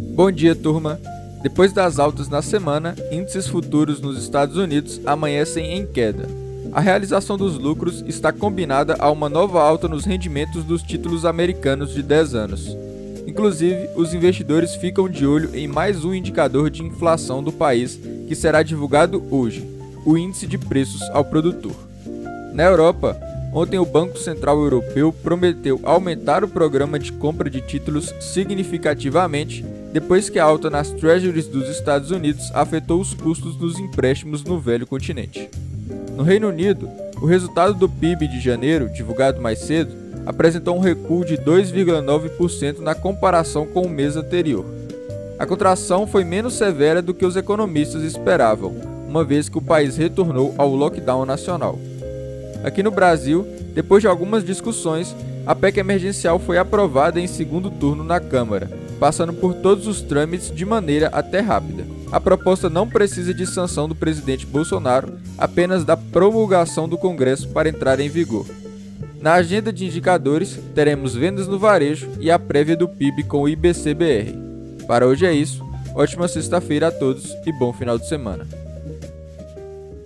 Bom dia, turma! Depois das altas na semana, índices futuros nos Estados Unidos amanhecem em queda. A realização dos lucros está combinada a uma nova alta nos rendimentos dos títulos americanos de 10 anos. Inclusive, os investidores ficam de olho em mais um indicador de inflação do país que será divulgado hoje, o índice de preços ao produtor. Na Europa, Ontem, o Banco Central Europeu prometeu aumentar o programa de compra de títulos significativamente depois que a alta nas treasuries dos Estados Unidos afetou os custos dos empréstimos no velho continente. No Reino Unido, o resultado do PIB de janeiro, divulgado mais cedo, apresentou um recuo de 2,9% na comparação com o mês anterior. A contração foi menos severa do que os economistas esperavam, uma vez que o país retornou ao lockdown nacional. Aqui no Brasil, depois de algumas discussões, a PEC emergencial foi aprovada em segundo turno na Câmara, passando por todos os trâmites de maneira até rápida. A proposta não precisa de sanção do presidente Bolsonaro, apenas da promulgação do Congresso para entrar em vigor. Na agenda de indicadores, teremos vendas no varejo e a prévia do PIB com o IBCBR. Para hoje é isso, ótima sexta-feira a todos e bom final de semana.